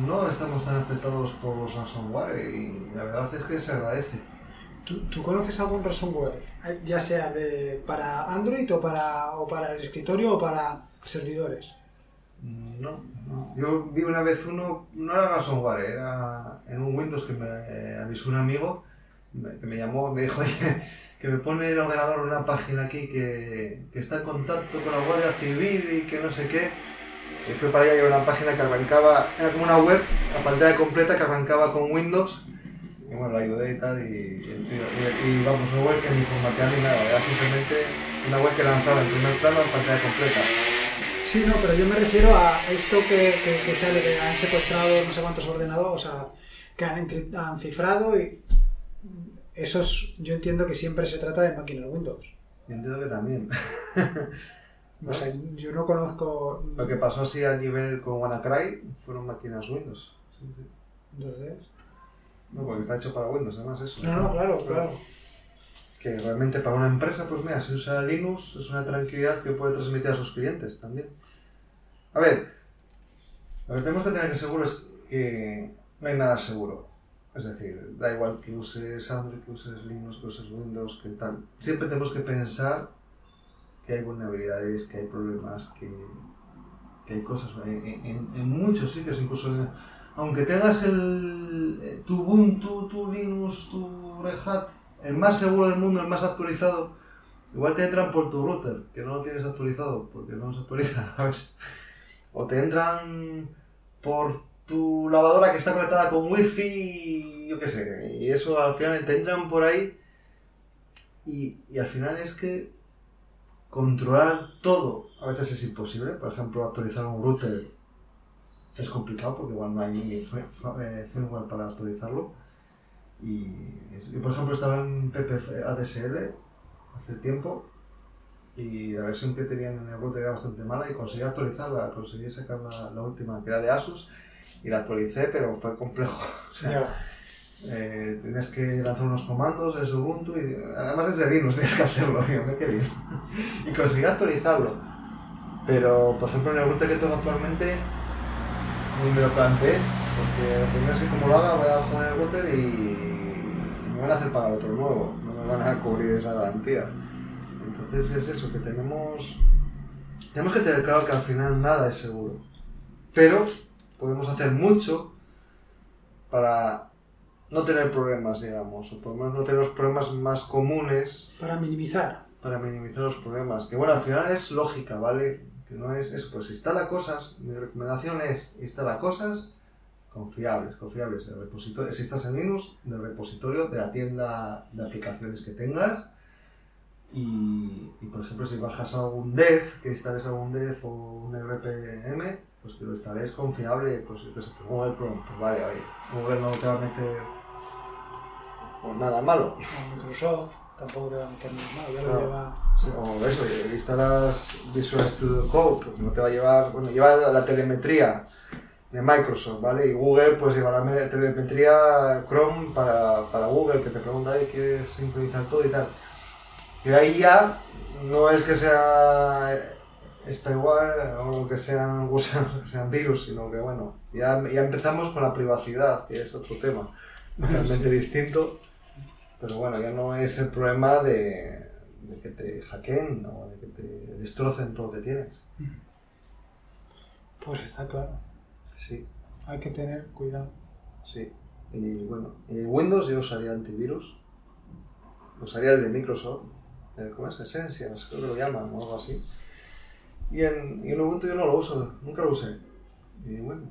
no estamos tan afectados por los ransomware y la verdad es que se agradece. ¿Tú, conoces algún ransomware? Ya sea de, para Android o para, o para el escritorio o para servidores. No, yo vi una vez uno, no era ransomware, era en un Windows que me avisó un amigo, que me llamó, me dijo, oye, que me pone el ordenador una página aquí que, que, está en contacto con la Guardia Civil y que no sé qué. Y fue para allá y era una página que arrancaba, era como una web, la pantalla completa que arrancaba con Windows. Y bueno, la ayudé y tal, y, y, vamos, una web que ni formateaba ni nada, era simplemente una web que lanzaba en primer plano la pantalla completa. Sí, no, pero yo me refiero a esto que, que, que sale, que han secuestrado no sé cuántos ordenadores, o sea, que han, han cifrado y eso yo entiendo que siempre se trata de máquinas Windows. Yo entiendo que también. O sea, yo no conozco... Lo que pasó así a nivel con WannaCry fueron máquinas Windows. Entonces... No, porque está hecho para Windows, además eso. No, no, claro, claro. Que realmente para una empresa, pues mira, si usa Linux es una tranquilidad que puede transmitir a sus clientes también. A ver, lo que tenemos que tener seguro es que no hay nada seguro. Es decir, da igual que uses Android, que uses Linux, que uses Windows, que tal. Siempre tenemos que pensar que hay vulnerabilidades, que hay problemas, que, que hay cosas. En, en, muchos sitios, incluso aunque tengas el, tu Ubuntu, tu Linux, tu Red Hat, el más seguro del mundo, el más actualizado, igual te entran por tu router, que no lo tienes actualizado, porque no se actualiza, O te entran por tu lavadora que está conectada con wifi, yo qué sé, y eso al final te entran por ahí y, y, al final es que controlar todo a veces es imposible. Por ejemplo, actualizar un router es complicado porque igual no hay ni eh, firmware para actualizarlo. Y yo, por ejemplo, estaba en PPF ADSL hace tiempo y la versión que tenían en el router era bastante mala y conseguí actualizarla, conseguí sacar la, la última que era de Asus y la actualicé, pero fue complejo. O sea, eh, tienes que lanzar unos comandos en Ubuntu y además es de Linux, tienes que hacerlo, me qué bien. y conseguí actualizarlo. Pero, por ejemplo, en el router que tengo actualmente, ni me lo planteé, porque lo primero es que como lo haga voy a joder el router y me van a hacer pagar otro nuevo, no me van a cubrir esa garantía. Entonces es eso, que tenemos... Tenemos que tener claro que al final nada es seguro. Pero podemos hacer mucho para no tener problemas, digamos, o por lo menos no tener los problemas más comunes. Para minimizar. Para minimizar los problemas. Que bueno, al final es lógica, ¿vale? Que no es eso, pues instala cosas, mi recomendación es instala cosas confiables, confiables. El repositorio, si estás en Linux, del repositorio de la tienda de aplicaciones que tengas. Y, y por ejemplo, si bajas algún dev, que instales algún dev o un RPM, pues que lo instales confiable, pues yo qué sé, pues Google Chrome, pues vale, oye, Google no te va a meter pues nada malo. O Microsoft tampoco te va a meter nada malo, ya lo lleva... Sí, o eso, instalas Visual Studio Code, pues no te va a llevar, bueno, lleva la telemetría de Microsoft, ¿vale? Y Google pues llevará telemetría Chrome para, para Google, que te pregunta, ¿qué quieres sincronizar todo y tal. Y ahí ya no es que sea spyware o que sean que sean virus, sino que bueno, ya, ya empezamos con la privacidad, que es otro tema totalmente distinto. Pero bueno, ya no es el problema de, de que te hackeen o de que te destrocen todo lo que tienes. Pues está claro. Sí. Hay que tener cuidado. Sí. Y bueno, en Windows yo usaría antivirus. Usaría el de Microsoft. ¿Cómo es? Essentials, creo que lo llaman o algo así. Y en, y en Ubuntu yo no lo uso, nunca lo usé. Y bueno,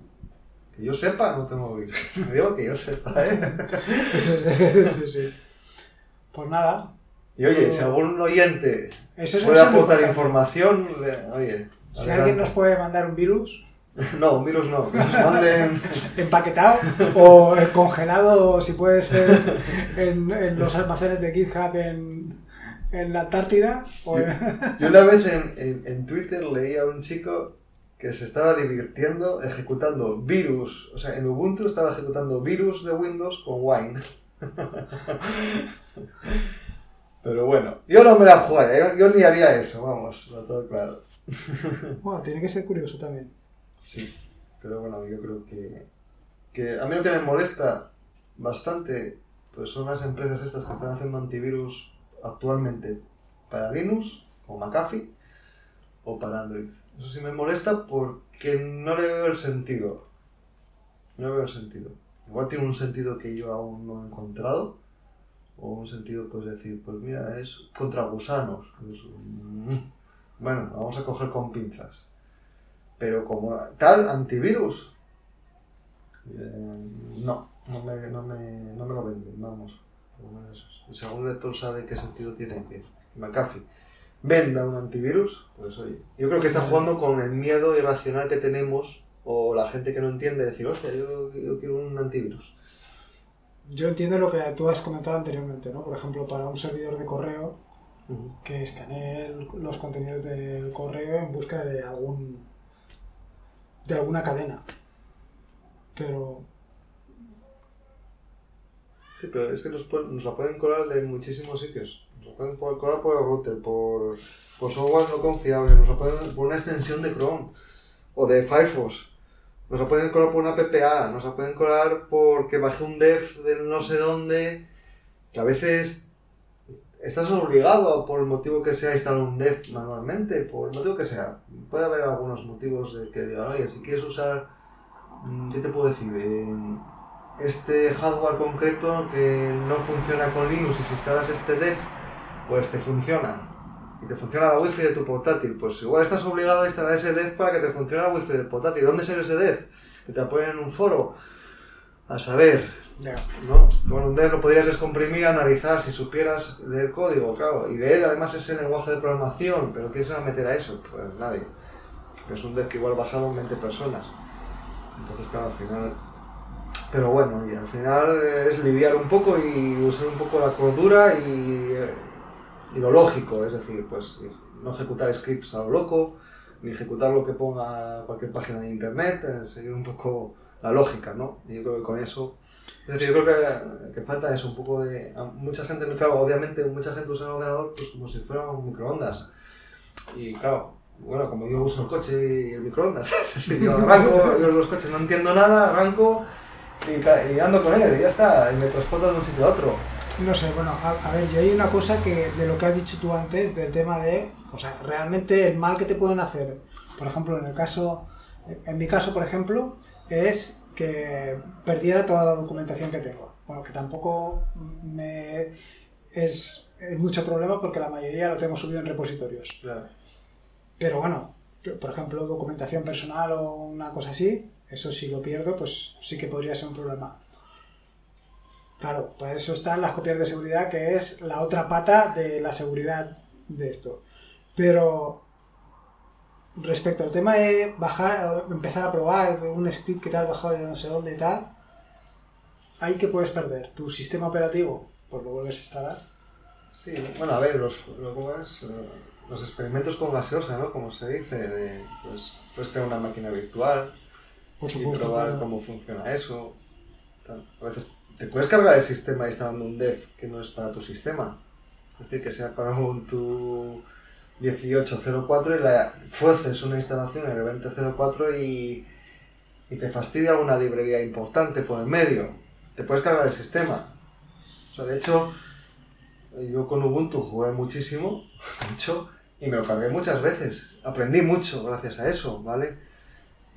que yo sepa, no tengo virus. Digo que yo sepa, ¿eh? sí, sí, sí. Pues nada. Y oye, si algún oyente puede aportar información, oye. Si alguien nos puede mandar un virus. No, un virus no, nos manden. Empaquetado o congelado, si puede ser, en, en los almacenes de GitHub en, en la Antártida. Yo, una vez en, en, Twitter leí a un chico que se estaba divirtiendo ejecutando virus, o sea, en Ubuntu estaba ejecutando virus de Windows con Wine. Pero bueno, yo no me la jugaría, yo, ni haría eso, vamos, está todo claro. Bueno, tiene que ser curioso también. Sí, pero bueno, yo creo que, que a mí lo que me molesta bastante pues son las empresas estas que están haciendo antivirus actualmente para Linux, o McAfee, o para Android. Eso sí me molesta porque no le veo el sentido. No le veo el sentido. Igual tiene un sentido que yo aún no he encontrado, o un sentido, pues decir, pues mira, es contra gusanos. Pues, mm, bueno, vamos a coger con pinzas. Pero como tal, antivirus, eh, no, no me, no, me, no me lo venden, vamos. Si algún lector sabe qué sentido tiene que McAfee venda un antivirus, pues oye, yo creo que está jugando con el miedo irracional que tenemos o la gente que no entiende decir, hostia, yo, quiero un antivirus. Yo entiendo lo que tú has comentado anteriormente, ¿no? Por ejemplo, para un servidor de correo que escanee los contenidos del correo en busca de algún de alguna cadena. Pero Sí, pero es que nos, la pueden colar de muchísimos sitios. Nos la pueden colar por el router, por, por software no confiable, nos la pueden por una extensión de Chrome o de Firefox. Nos la pueden colar por una PPA, nos la pueden colar porque bajé un dev de no sé dónde, que a veces estás obligado por el motivo que sea a instalar un dev manualmente, por el motivo que sea. Puede haber algunos motivos que digan, oye, si quieres usar, mm, ¿qué te puedo decir? Este hardware concreto que no funciona con Linux y si instalas este dev, pues te funciona. Y te funciona la wifi de tu portátil. Pues igual estás obligado a instalar ese dev para que te funcione la wifi del portátil. ¿Dónde sale ese dev? Que te apoyen en un foro. A saber. ¿no? Bueno, un dev lo podrías descomprimir, analizar si supieras leer código, claro. Y leer además ese lenguaje de programación. ¿Pero quién se va a meter a eso? Pues nadie. Es un dev que igual bajaron 20 personas. Entonces, claro, al final pero bueno, y al final es lidiar un poco y usar un poco la cordura y, y lo lógico, es decir, pues no ejecutar scripts a lo loco, ni ejecutar lo que ponga cualquier página de internet, eh, seguir un poco la lógica, ¿no? Y yo creo que con eso... Es decir, yo creo que, que falta eso, un poco de... Mucha gente, claro, obviamente mucha gente usa el ordenador pues como si fuera un microondas. Y claro, bueno, como yo uso el coche y el microondas, yo arranco, yo los coches no entiendo nada, arranco y, ando con él, y ya está, y me transporta de un sitio a otro. No sé, bueno, a, ver, yo hay una cosa que de lo que has dicho tú antes, del tema de, o sea, realmente el mal que te pueden hacer, por ejemplo, en el caso, en mi caso, por ejemplo, es que perdiera toda la documentación que tengo. Bueno, que tampoco me es, es mucho problema porque la mayoría lo tengo subido en repositorios. Claro. Pero bueno, por ejemplo, documentación personal o una cosa así, eso si lo pierdo, pues sí que podría ser un problema. Claro, para eso están las copias de seguridad, que es la otra pata de la seguridad de esto. Pero respecto al tema de bajar, empezar a probar de un script que has bajado de no sé dónde y tal, ahí que puedes perder tu sistema operativo, pues lo vuelves a instalar. Sí, bueno, a ver, los, los experimentos con gaseosa, ¿no? Como se dice, de, pues, puedes crear una máquina virtual, Por y probar claro. cómo funciona eso. tal. A veces te puedes cargar el sistema instalando un dev que no es para tu sistema. Es decir, que sea para un tu 1804 y la fuerces una instalación en el 2004 y, y te fastidia alguna librería importante por el medio. Te puedes cargar el sistema. O sea, de hecho, yo con Ubuntu jugué muchísimo, mucho, y me lo cargué muchas veces. Aprendí mucho gracias a eso, ¿vale?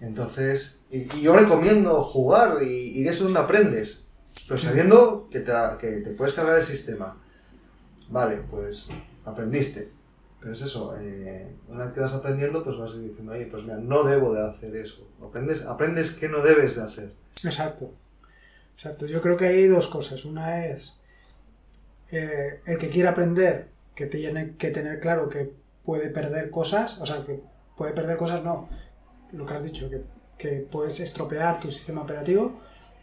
Entonces, y, y yo recomiendo jugar y, eso es donde aprendes. Pero sabiendo que te, que te puedes cargar el sistema. Vale, pues aprendiste. Pero es eso, eh, una vez que vas aprendiendo, pues vas diciendo, oye, pues mira, no debo de hacer eso. Aprendes, aprendes que no debes de hacer. Exacto. Exacto. Yo creo que hay dos cosas. Una es eh, el que quiere aprender, que tiene que tener claro que puede perder cosas, o sea, que puede perder cosas, no. Lo que has dicho, que, que puedes estropear tu sistema operativo,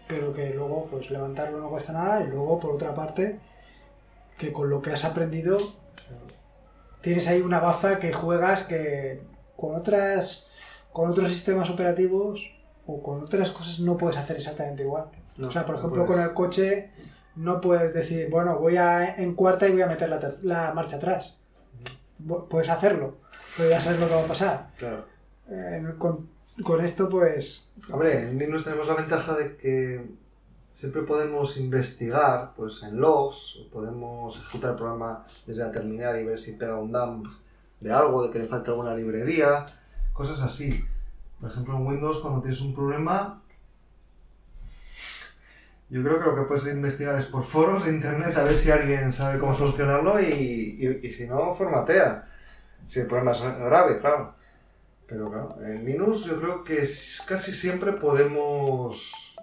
pero que luego, pues levantarlo no cuesta nada. Y luego, por otra parte, que con lo que has aprendido, tienes ahí una baza que juegas que con otras, con otros sistemas operativos o con otras cosas no puedes hacer exactamente igual. No, o sea, por no ejemplo, puedes. con el coche no puedes decir, bueno, voy a, en cuarta y voy a meter la, la marcha atrás. Puedes hacerlo, pero ya sabes lo que va a pasar. Claro. Eh, con, con esto, pues, Hombre, en Linux tenemos la ventaja de que siempre podemos investigar pues en logs, podemos ejecutar el programa desde la terminal y ver si pega un dump de algo, de que le falta alguna librería, cosas así. Por ejemplo, en Windows cuando tienes un problema, yo creo que lo que puedes investigar es por foros de internet a ver si alguien sabe cómo solucionarlo y- y si no, formatea. Si el problema es grave, claro. Pero claro, en Linux yo creo que casi siempre podemos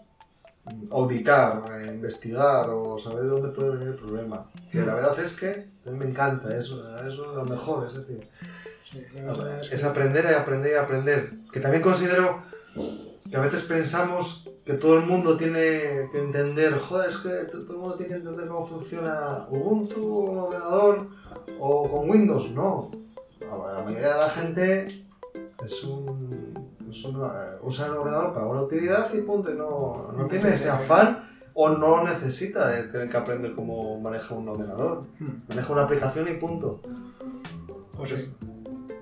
auditar, investigar o saber de dónde puede venir el problema. Que la verdad es que a mí me encanta, es, es lo mejor, es decir, sí, la verdad es que- es aprender y aprender y aprender. Que también considero que a veces pensamos que todo el mundo tiene que entender, joder, es que to- todo el mundo tiene que entender cómo funciona Ubuntu, un ordenador o con Windows. No, la mayoría de la gente es un, es un- usa el ordenador para una utilidad y punto, y no, no tiene ese afán o no necesita de tener que aprender cómo maneja un ordenador. Hmm, Maneja una aplicación y punto. pues sí.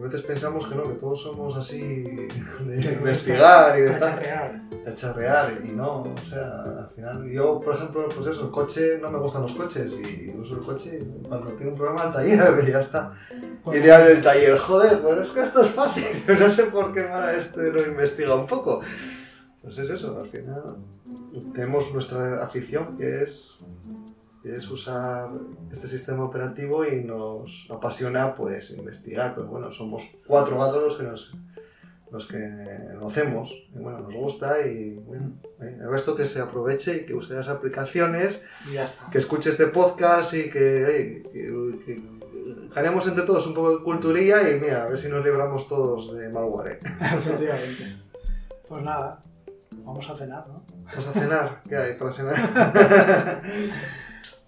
A veces pensamos que no, que todos somos así de investigar y de tal, Cacharrear. de charrear y no, o sea, al final yo, por ejemplo, pues eso, el coche, no me gustan los coches y uso el coche cuando tiene un problema al taller y ya está. Pues- Y dirán el taller, joder, pues es que esto es fácil, no sé por qué para este lo investiga un poco. Pues es eso, al final tenemos nuestra afición que es, es usar este sistema operativo y nos apasiona pues investigar, pues bueno, somos cuatro gatos los que nos los que lo hacemos, y bueno, nos gusta y bueno, eh, el resto que se aproveche y que use las aplicaciones Y ya está. que escuche este podcast y que, oye, que, que ganemos entre todos un poco de culturilla y mira, a ver si nos libramos todos de malware. ¿eh? Efectivamente. Pues nada, vamos a cenar, ¿no? Vamos a cenar, ¿qué hay para cenar?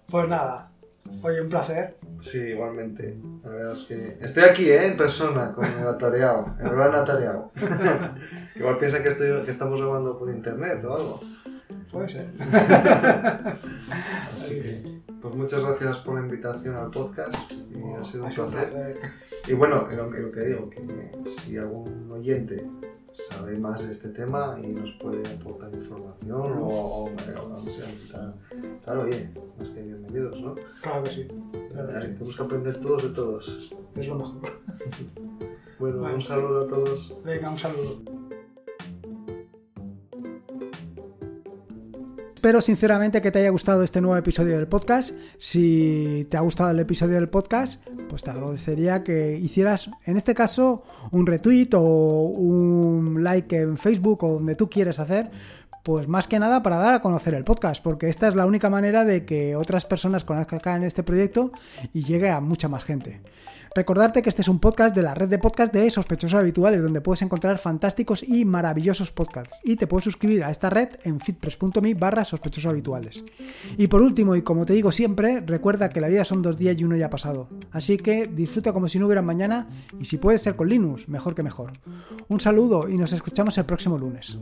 Pues nada, oye, un placer. Sí, igualmente. La verdad es que estoy aquí, ¿eh? En persona, con el atareado, el gran atareado. Igual piensan que, estoy, que estamos grabando por internet o algo. Puede ser. Así que, pues muchas gracias por la invitación al podcast y ha sido un Ha sido placer. Y bueno, lo lo que digo, que si algún oyente sabe más de este tema y nos puede aportar información o, o, o, no sé, tal, tal, oye, más que bienvenidos, ¿no? Claro que sí. Claro que sí. Tenemos que aprender todos de todos. Es lo mejor. Bueno, Bueno. un saludo a todos. Venga, un saludo. Espero sinceramente que te haya gustado este nuevo episodio del podcast. Si te ha gustado el episodio del podcast, pues te agradecería que hicieras, en este caso, un retweet o un like en Facebook o donde tú quieres hacer. Pues más que nada para dar a conocer el podcast, porque esta es la única manera de que otras personas conozcan este proyecto y llegue a mucha más gente. Recordarte que este es un podcast de la red de podcast de sospechosos habituales, donde puedes encontrar fantásticos y maravillosos podcasts. Y te puedes suscribir a esta red en fitpress.me barra sospechosos habituales. Y por último, y como te digo siempre, recuerda que la vida son dos días y uno ya pasado. Así que disfruta como si no hubiera mañana y si puedes ser con Linux, mejor que mejor. Un saludo y nos escuchamos el próximo lunes.